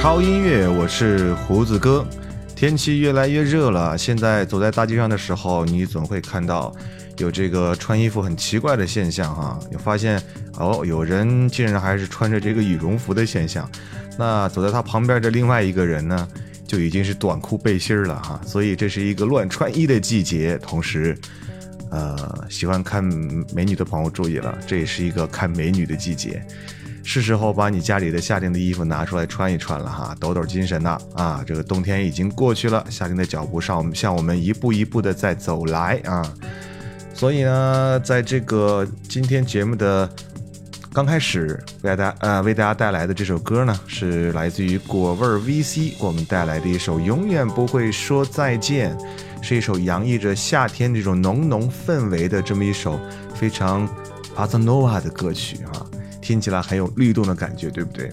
超音乐，我是胡子哥。天气越来越热了，现在走在大街上的时候，你总会看到有这个穿衣服很奇怪的现象哈。你发现哦，有人竟然还是穿着这个羽绒服的现象。那走在他旁边的另外一个人呢，就已经是短裤背心了哈。所以这是一个乱穿衣的季节。同时，呃，喜欢看美女的朋友注意了，这也是一个看美女的季节。是时候把你家里的夏天的衣服拿出来穿一穿了哈，抖抖精神呐！啊，这个冬天已经过去了，夏天的脚步上向我们一步一步的在走来啊。所以呢，在这个今天节目的刚开始，为大家呃为大家带来的这首歌呢，是来自于果味 VC 给我们带来的一首《永远不会说再见》，是一首洋溢着夏天这种浓浓氛围的这么一首非常巴萨诺瓦的歌曲啊，听起来很有律动的感觉，对不对？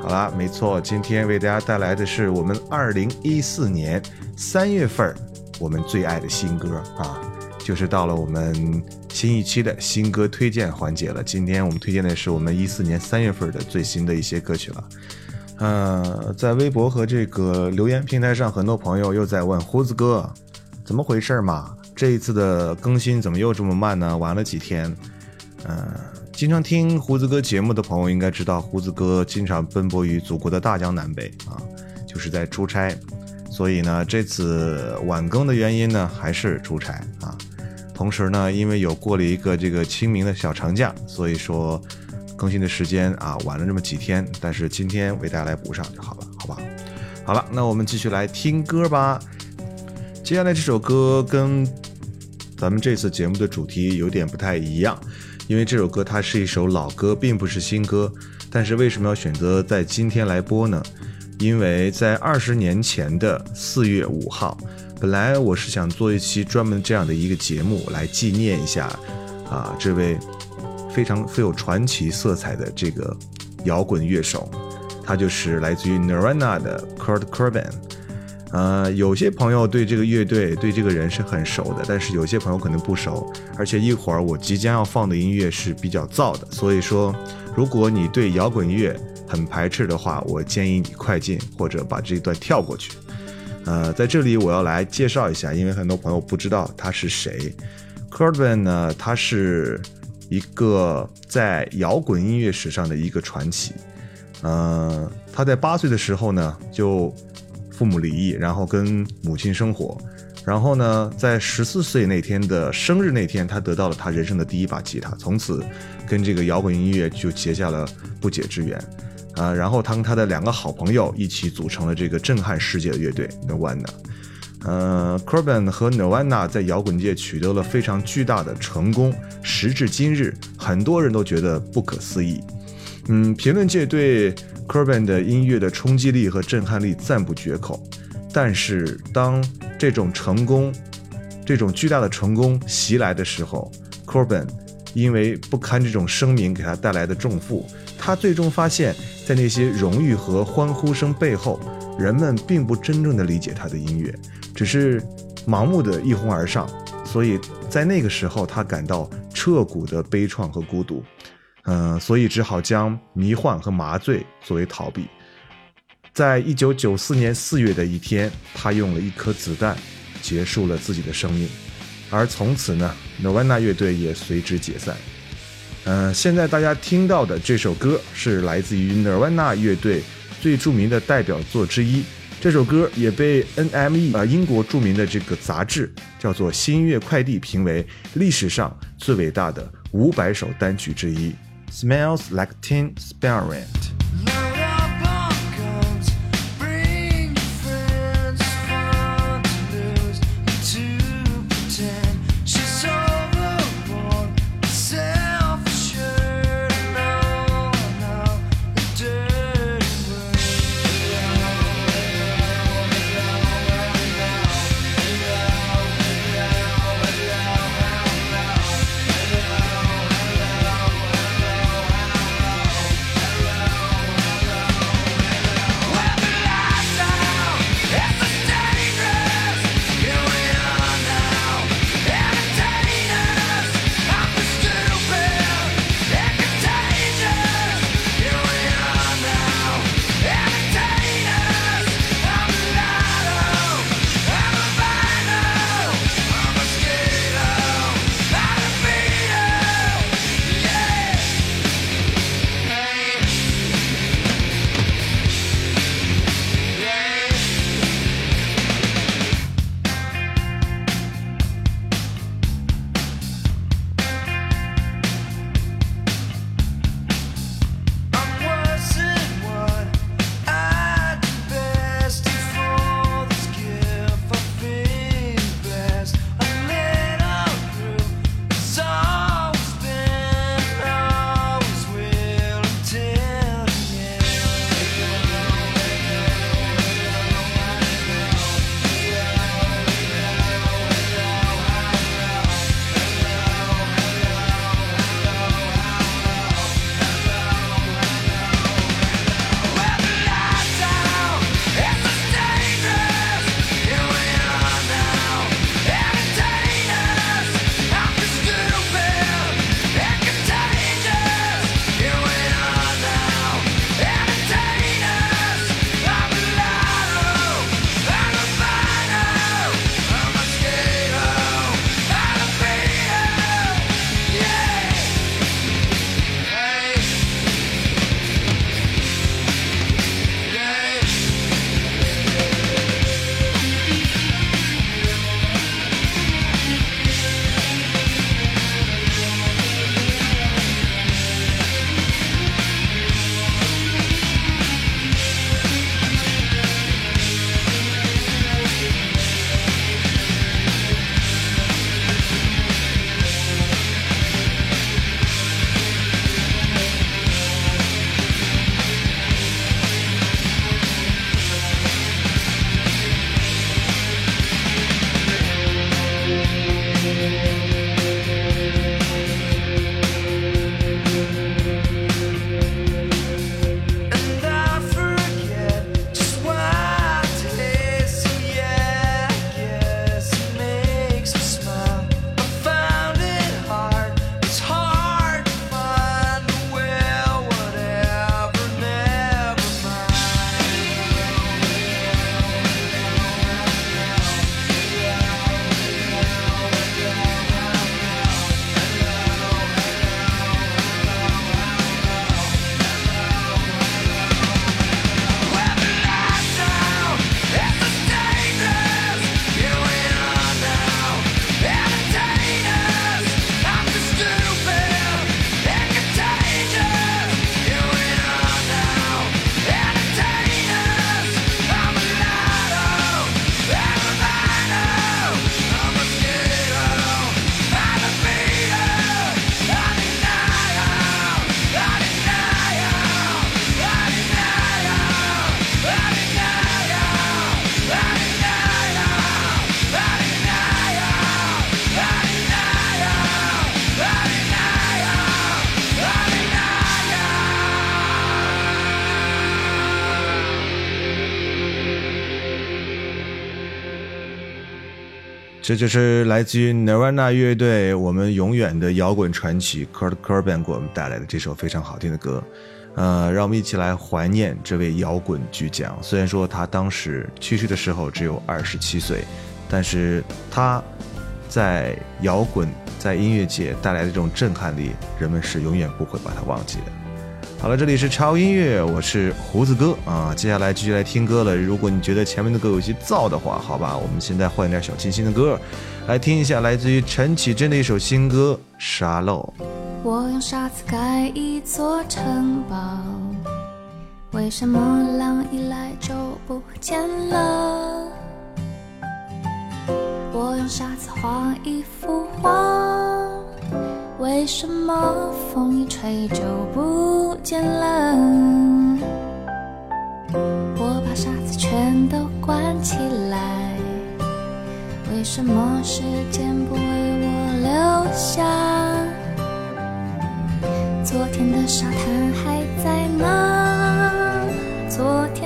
好啦，没错，今天为大家带来的是我们二零一四年三月份我们最爱的新歌啊。就是到了我们新一期的新歌推荐环节了。今天我们推荐的是我们一四年三月份的最新的一些歌曲了。呃，在微博和这个留言平台上，很多朋友又在问胡子哥怎么回事嘛？这一次的更新怎么又这么慢呢？晚了几天。嗯，经常听胡子哥节目的朋友应该知道，胡子哥经常奔波于祖国的大江南北啊，就是在出差。所以呢，这次晚更的原因呢，还是出差啊。同时呢，因为有过了一个这个清明的小长假，所以说更新的时间啊晚了这么几天。但是今天为大家来补上就好了，好吧？好了，那我们继续来听歌吧。接下来这首歌跟咱们这次节目的主题有点不太一样，因为这首歌它是一首老歌，并不是新歌。但是为什么要选择在今天来播呢？因为在二十年前的四月五号。本来我是想做一期专门这样的一个节目来纪念一下，啊，这位非常富有传奇色彩的这个摇滚乐手，他就是来自于 Nirvana 的 Kurt Cobain。呃，有些朋友对这个乐队、对这个人是很熟的，但是有些朋友可能不熟。而且一会儿我即将要放的音乐是比较燥的，所以说，如果你对摇滚乐很排斥的话，我建议你快进或者把这一段跳过去。呃，在这里我要来介绍一下，因为很多朋友不知道他是谁。Kurtban 呢，他是一个在摇滚音乐史上的一个传奇。呃，他在八岁的时候呢，就父母离异，然后跟母亲生活。然后呢，在十四岁那天的生日那天，他得到了他人生的第一把吉他，从此跟这个摇滚音乐就结下了不解之缘。啊，然后他跟他的两个好朋友一起组成了这个震撼世界的乐队 Nirvana。呃 c o r b a n 和 Nirvana 在摇滚界取得了非常巨大的成功，时至今日，很多人都觉得不可思议。嗯，评论界对 c o r b a n 的音乐的冲击力和震撼力赞不绝口。但是，当这种成功，这种巨大的成功袭来的时候 c o r b a n 因为不堪这种声名给他带来的重负，他最终发现。在那些荣誉和欢呼声背后，人们并不真正的理解他的音乐，只是盲目的一哄而上。所以在那个时候，他感到彻骨的悲怆和孤独，嗯，所以只好将迷幻和麻醉作为逃避。在一九九四年四月的一天，他用了一颗子弹结束了自己的生命，而从此呢，Nirvana 乐队也随之解散。嗯，现在大家听到的这首歌是来自于 Nirvana 乐队最著名的代表作之一。这首歌也被 NME 啊英国著名的这个杂志叫做《新月快递》评为历史上最伟大的五百首单曲之一。Smells like Teen Spirit。这就是来自于 Nirvana 乐队我们永远的摇滚传奇 Kurt Cobain 给我们带来的这首非常好听的歌。呃，让我们一起来怀念这位摇滚巨匠。虽然说他当时去世的时候只有二十七岁，但是他在摇滚在音乐界带来的这种震撼力，人们是永远不会把他忘记的。好了，这里是超音乐，我是胡子哥啊。接下来继续来听歌了。如果你觉得前面的歌有些燥的话，好吧，我们现在换点小清新的歌，来听一下来自于陈绮贞的一首新歌《沙漏》。我用沙子盖一座城堡，为什么浪一来就不见了？我用沙子画一幅画。为什么风一吹就不见了？我把沙子全都关起来，为什么时间不为我留下？昨天的沙滩还在吗？昨天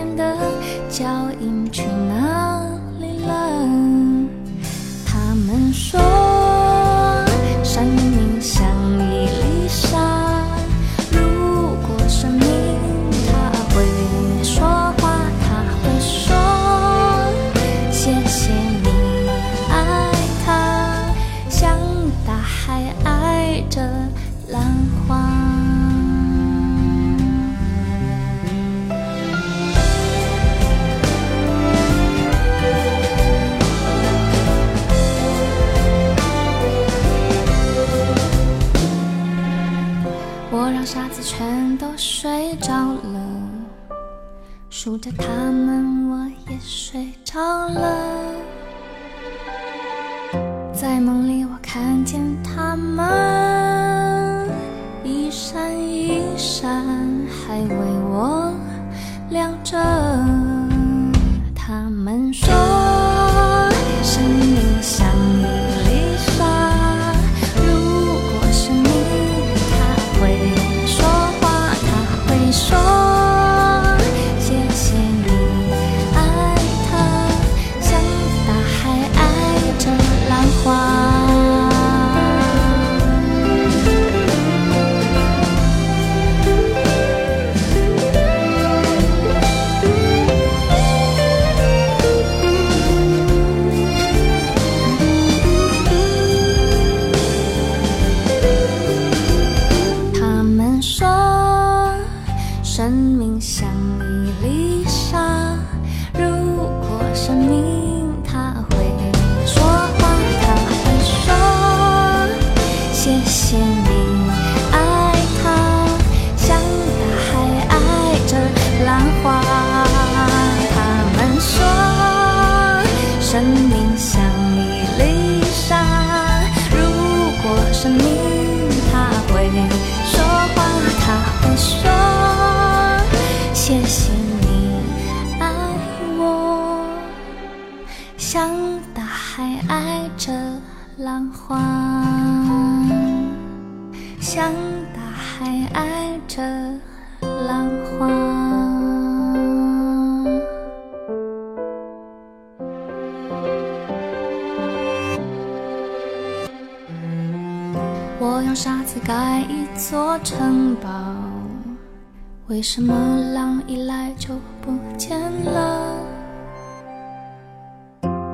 为什么浪一来就不见了？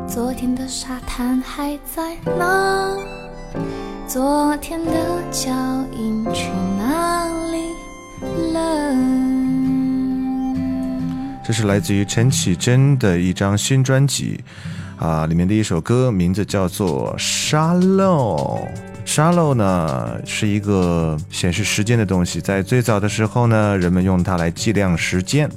昨天的沙滩还在哪？昨天的脚印去哪里了？这是来自于陈绮贞的一张新专辑，啊，里面的一首歌，名字叫做《沙漏》。沙漏呢是一个显示时间的东西，在最早的时候呢，人们用它来计量时间，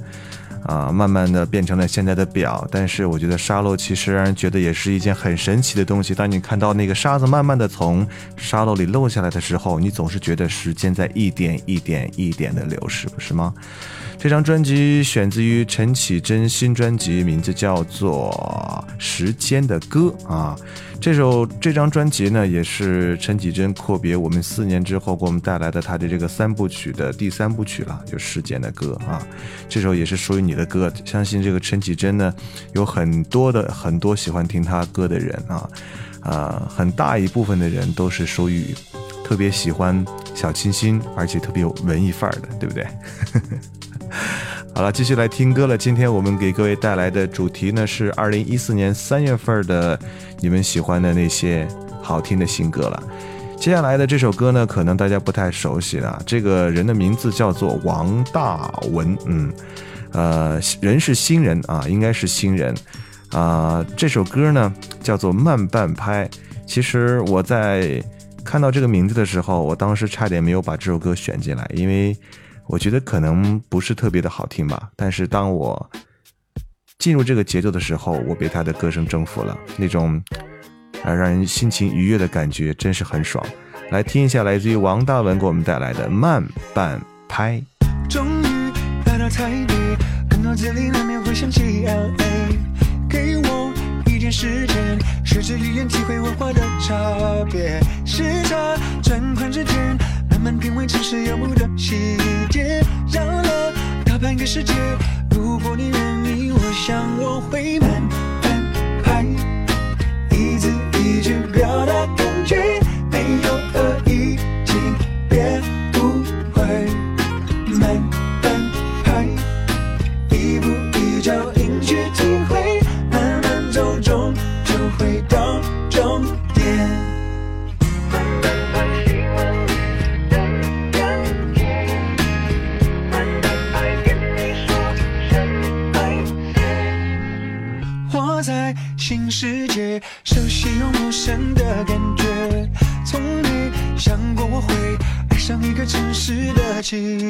啊，慢慢的变成了现在的表。但是我觉得沙漏其实让人觉得也是一件很神奇的东西。当你看到那个沙子慢慢的从沙漏里漏下来的时候，你总是觉得时间在一点一点一点的流逝，不是吗？这张专辑选自于陈绮贞新专辑，名字叫做《时间的歌》啊。这首这张专辑呢，也是陈绮贞阔别我们四年之后给我们带来的她的这个三部曲的第三部曲了，就《时间的歌》啊。这首也是属于你的歌，相信这个陈绮贞呢，有很多的很多喜欢听她歌的人啊。啊、很大一部分的人都是属于特别喜欢小清新，而且特别有文艺范儿的，对不对？好了，继续来听歌了。今天我们给各位带来的主题呢是二零一四年三月份的你们喜欢的那些好听的新歌了。接下来的这首歌呢，可能大家不太熟悉了。这个人的名字叫做王大文，嗯，呃，人是新人啊，应该是新人啊、这首歌呢叫做《慢半拍》。其实我在看到这个名字的时候，我当时差点没有把这首歌选进来，因为我觉得可能不是特别的好听吧。但是当我进入这个节奏的时候，我被他的歌声征服了，那种啊让人心情愉悦的感觉真是很爽。来听一下来自于王大文给我们带来的《慢半拍》。终于来到台北，看到这里难免会想起 LA。给我一点时间，试着一眼体会文化的差别。时差转换之间，慢慢品味城市游牧的细节。绕了大半个世界，如果你愿意，我想我会慢慢拍，一字一句表达感觉，没有恶意，市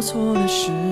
做错了事。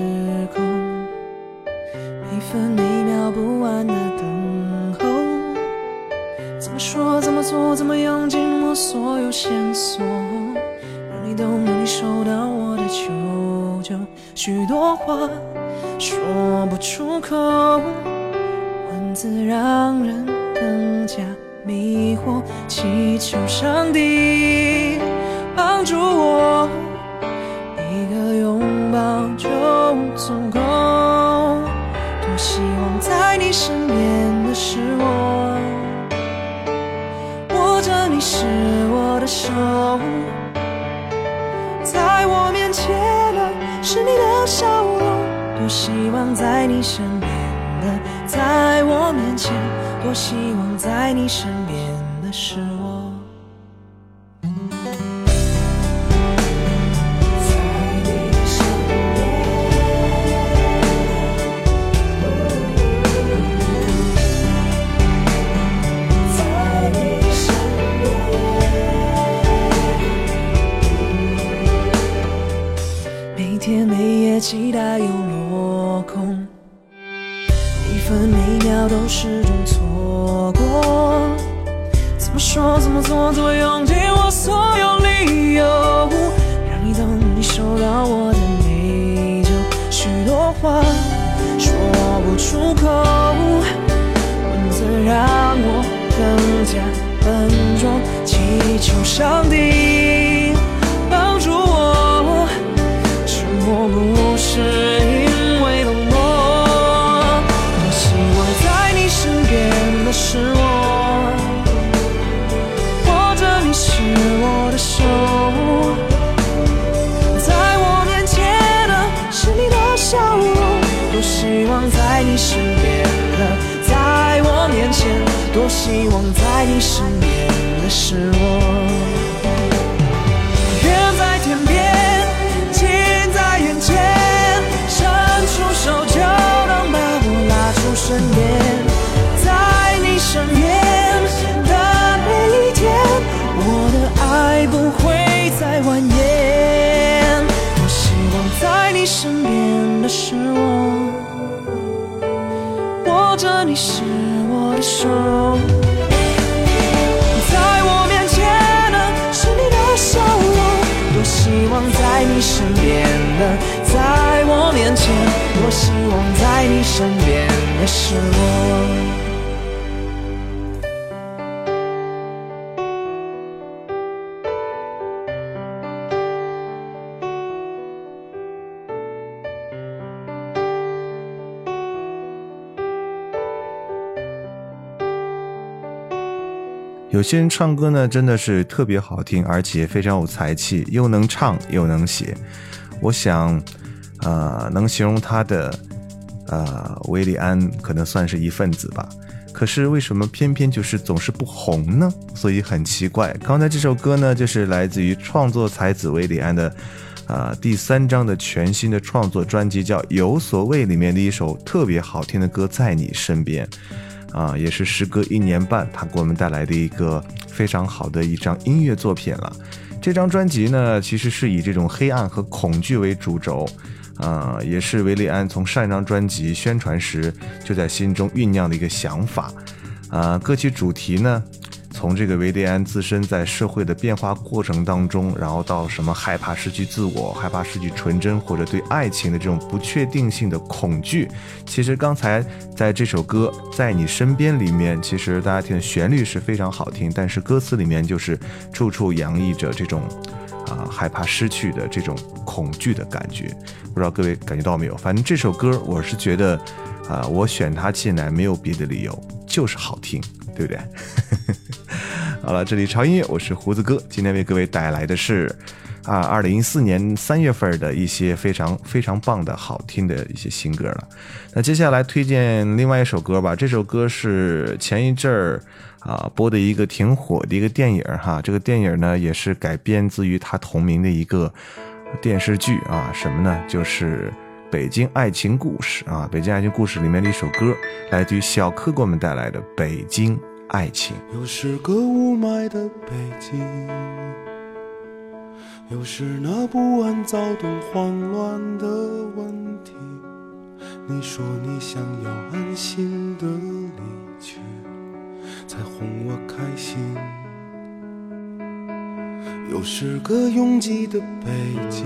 有些人唱歌呢，真的是特别好听，而且非常有才气，又能唱又能写。我想，呃，能形容他的，呃，韦礼安可能算是一份子吧。可是为什么偏偏就是总是不红呢？所以很奇怪。刚才这首歌呢，就是来自于创作才子韦礼安的，呃，第三张的全新的创作专辑叫《有所谓》里面的一首特别好听的歌《在你身边》。啊，也是时隔一年半，他给我们带来的一个非常好的一张音乐作品了。这张专辑呢，其实是以这种黑暗和恐惧为主轴，啊、也是维利安从上一张专辑宣传时就在心中酝酿的一个想法。啊、歌曲主题呢，从这个维迪安自身在社会的变化过程当中，然后到什么害怕失去自我、害怕失去纯真，或者对爱情的这种不确定性的恐惧。其实刚才在这首歌《在你身边》里面，其实大家听旋律是非常好听，但是歌词里面就是处处洋溢着这种啊、害怕失去的这种恐惧的感觉。不知道各位感觉到没有？反正这首歌我是觉得啊、我选它进来没有别的理由，就是好听，对不对？好了，这里潮音乐，我是胡子哥，今天为各位带来的是啊，二零一四年三月份的一些非常非常棒的好听的一些新歌了。那接下来推荐另外一首歌吧，这首歌是前一阵儿啊播的一个挺火的一个电影哈，这个电影呢也是改编自于它同名的一个电视剧啊，什么呢？就是。北京爱情故事啊，北京爱情故事里面的一首歌，来自于小柯给我们带来的《北京爱情》。又是个雾霾的北京，又是那不安、躁动、慌乱的问题。你说你想要安心的离去，才哄我开心。又是个拥挤的北京，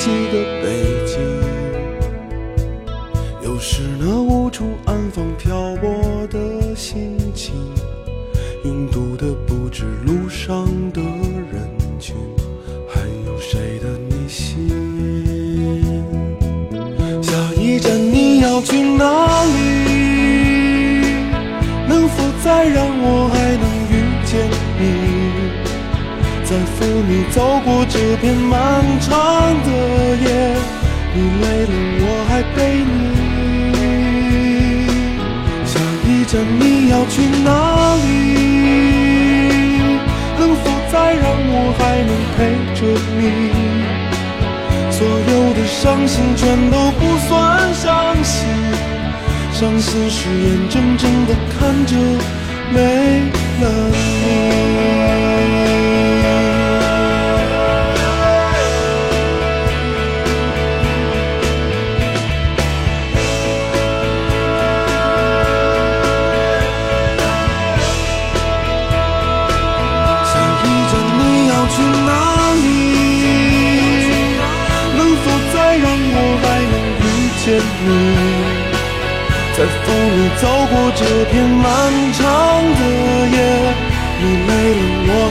记得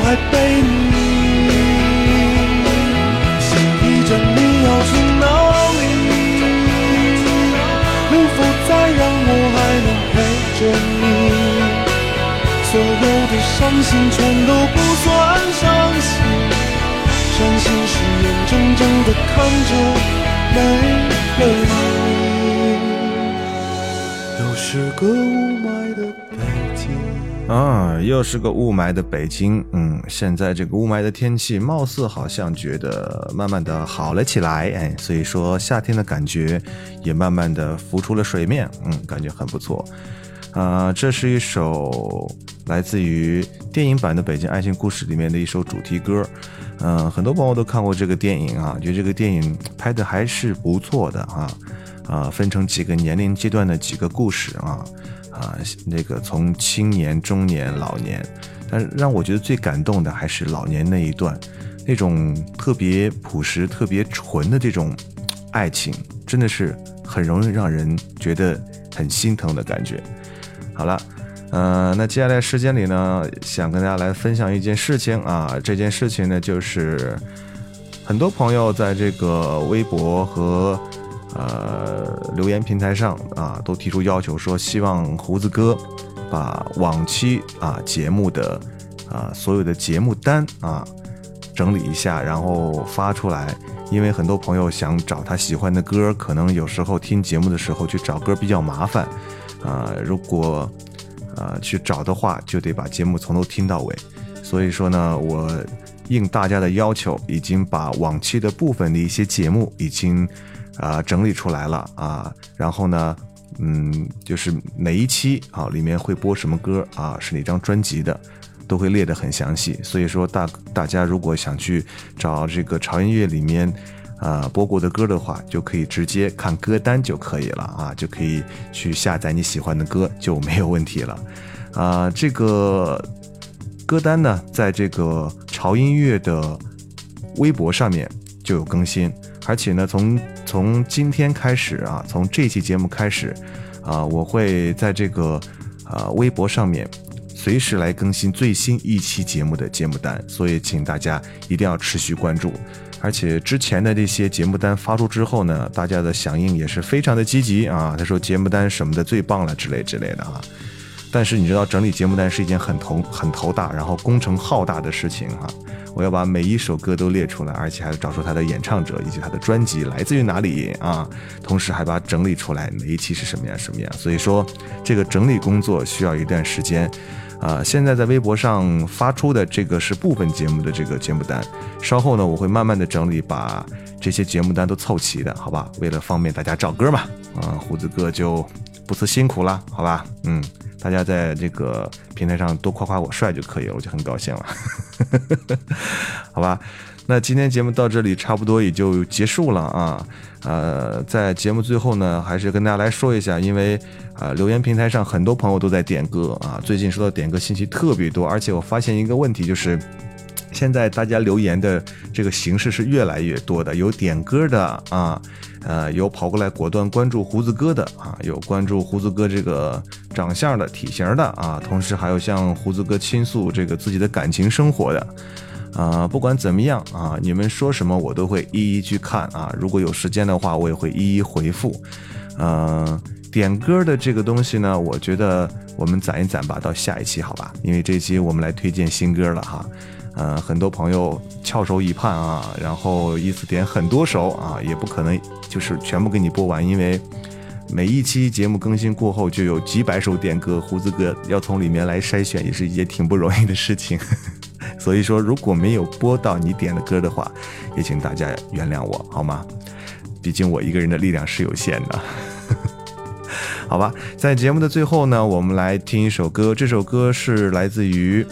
还陪你。下一站你要去哪里？能否再让我还能陪着你？所有的伤心全都不算伤心，伤心是眼睁睁的看着没了你。又是个雾霾的北京。啊，又是个雾霾的北京。嗯，现在这个雾霾的天气，貌似好像觉得慢慢的好了起来。哎，所以说夏天的感觉也慢慢的浮出了水面。嗯，感觉很不错。啊、这是一首来自于电影版的《北京爱情故事》里面的一首主题歌。嗯、很多朋友都看过这个电影啊，觉得这个电影拍的还是不错的啊。啊，分成几个年龄阶段的几个故事啊啊，那个从青年、中年、老年，但让我觉得最感动的还是老年那一段，那种特别朴实、特别纯的这种爱情，真的是很容易让人觉得很心疼的感觉。好了。呃，那接下来时间里呢，想跟大家来分享一件事情啊，这件事情呢，就是很多朋友在这个微博和呃留言平台上啊，都提出要求说，希望胡子哥把往期啊节目的啊所有的节目单啊整理一下，然后发出来。因为很多朋友想找他喜欢的歌，可能有时候听节目的时候去找歌比较麻烦啊、如果呃去找的话，就得把节目从头听到尾。所以说呢，我应大家的要求，已经把往期的部分的一些节目已经啊、整理出来了啊。然后呢，嗯，就是哪一期啊里面会播什么歌啊，是哪张专辑的，都会列得很详细。所以说大大家如果想去找这个潮音乐里面。啊，播过的歌的话，就可以直接看歌单就可以了啊，就可以去下载你喜欢的歌，就没有问题了。啊，这个歌单呢，在这个潮音乐的微博上面就有更新，而且呢，从从今天开始啊，从这期节目开始啊，我会在这个啊微博上面随时来更新最新一期节目的节目单，所以请大家一定要持续关注。而且之前的这些节目单发出之后呢，大家的响应也是非常的积极啊。他说节目单什么的最棒了之类之类的啊。但是你知道整理节目单是一件很头很头大，然后工程浩大的事情哈、我要把每一首歌都列出来，而且还要找出它的演唱者以及它的专辑来自于哪里啊，同时还把它整理出来，每一期是什么样什么样。所以说这个整理工作需要一段时间。啊、现在在微博上发出的这个是部分节目的这个节目单，稍后呢我会慢慢的整理，把这些节目单都凑齐的，好吧？为了方便大家找歌嘛，啊、胡子哥就不辞辛苦了，好吧？嗯，大家在这个平台上多夸夸我帅就可以了，我就很高兴了，好吧？那今天节目到这里差不多也就结束了啊。呃，在节目最后呢，还是跟大家来说一下，因为啊、留言平台上很多朋友都在点歌啊，最近收到点歌信息特别多，而且我发现一个问题就是。现在大家留言的这个形式是越来越多的，有点歌的啊，呃，有跑过来果断关注胡子哥的啊，有关注胡子哥这个长相的、体型的啊，同时还有向胡子哥倾诉这个自己的感情生活的。啊、不管怎么样啊，你们说什么我都会一一去看啊。如果有时间的话，我也会一一回复。嗯、点歌的这个东西呢，我觉得我们攒一攒吧，到下一期好吧？因为这期我们来推荐新歌了哈。呃，很多朋友翘首以盼啊，然后一次点很多首啊，也不可能就是全部给你播完，因为每一期节目更新过后就有几百首点歌，胡子哥要从里面来筛选，也是一件挺不容易的事情。所以说，如果没有播到你点的歌的话，也请大家原谅我好吗？毕竟我一个人的力量是有限的。好吧，在节目的最后呢，我们来听一首歌。这首歌是来自于，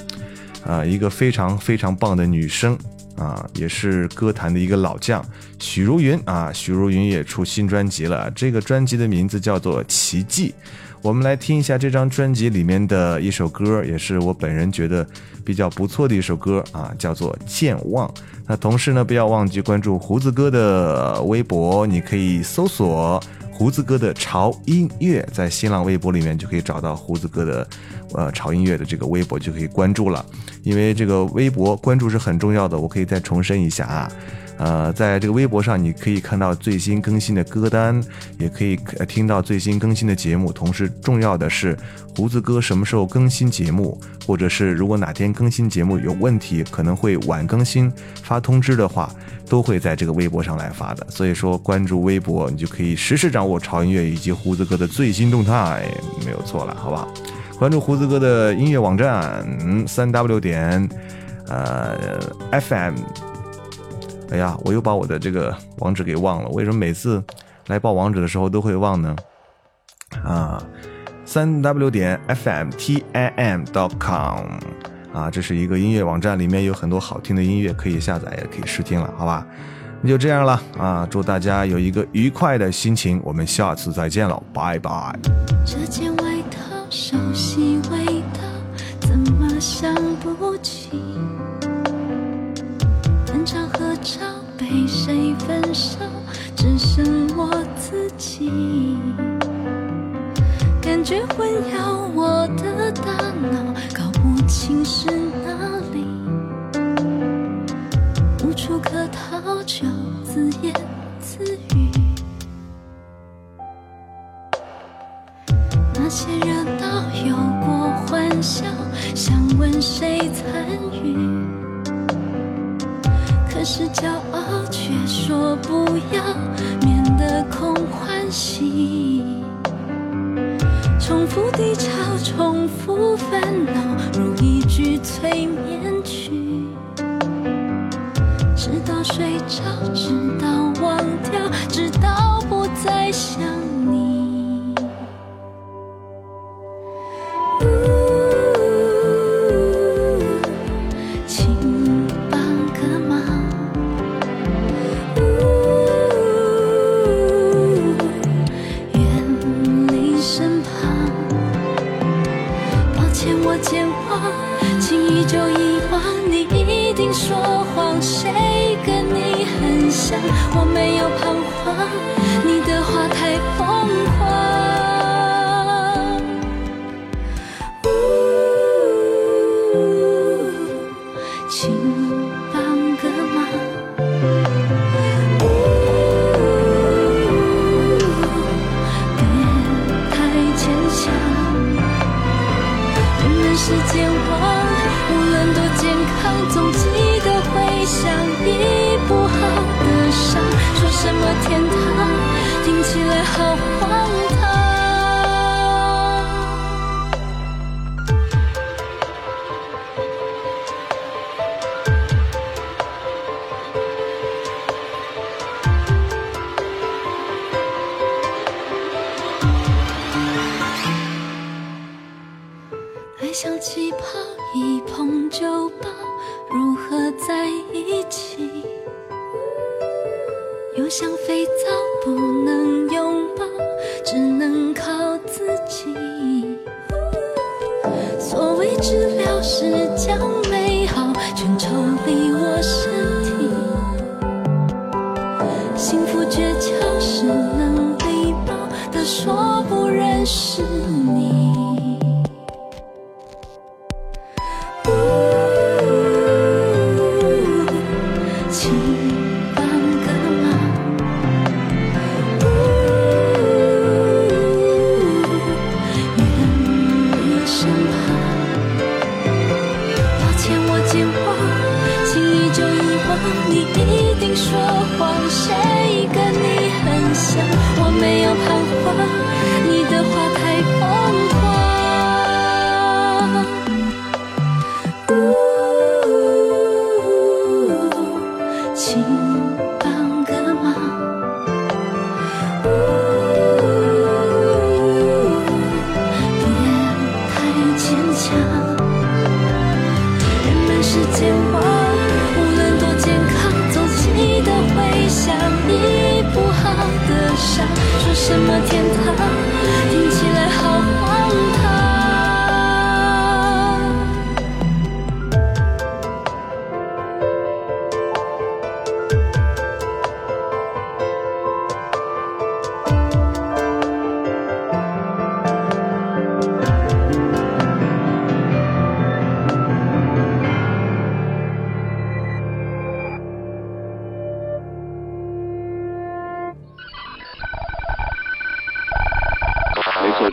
啊、一个非常非常棒的女生啊、也是歌坛的一个老将许茹芸啊。许茹芸也出新专辑了，这个专辑的名字叫做《奇迹》。我们来听一下这张专辑里面的一首歌，也是我本人觉得比较不错的一首歌啊，叫做《健忘》。那同时呢，不要忘记关注胡子哥的微博，你可以搜索胡子哥的潮音乐，在新浪微博里面就可以找到胡子哥的呃潮音乐的这个微博，就可以关注了。因为这个微博关注是很重要的，我可以再重申一下啊。呃，在这个微博上，你可以看到最新更新的歌单，也可以听到最新更新的节目。同时，重要的是胡子哥什么时候更新节目，或者是如果哪天更新节目有问题，可能会晚更新发通知的话，都会在这个微博上来发的。所以说，关注微博，你就可以实时掌握潮音乐以及胡子哥的最新动态，没有错了，好吧？关注胡子哥的音乐网站，三 w 点呃 FM。哎呀，我又把我的这个网址给忘了。为什么每次来报网址的时候都会忘呢？啊，三 w 点 fm t i m dot com 啊，这是一个音乐网站，里面有很多好听的音乐可以下载，也可以试听了，好吧？那就这样了啊！祝大家有一个愉快的心情，我们下次再见了，拜拜。这件外套熟悉味道，怎么想不起？少被谁焚烧，只剩我自己。感觉混淆我的大脑，搞不清是哪里。无处可逃，就自言是骄傲却说不要，免得空欢喜。重复低潮，重复烦恼，如一句催眠曲。直到睡着，直到我不认识你。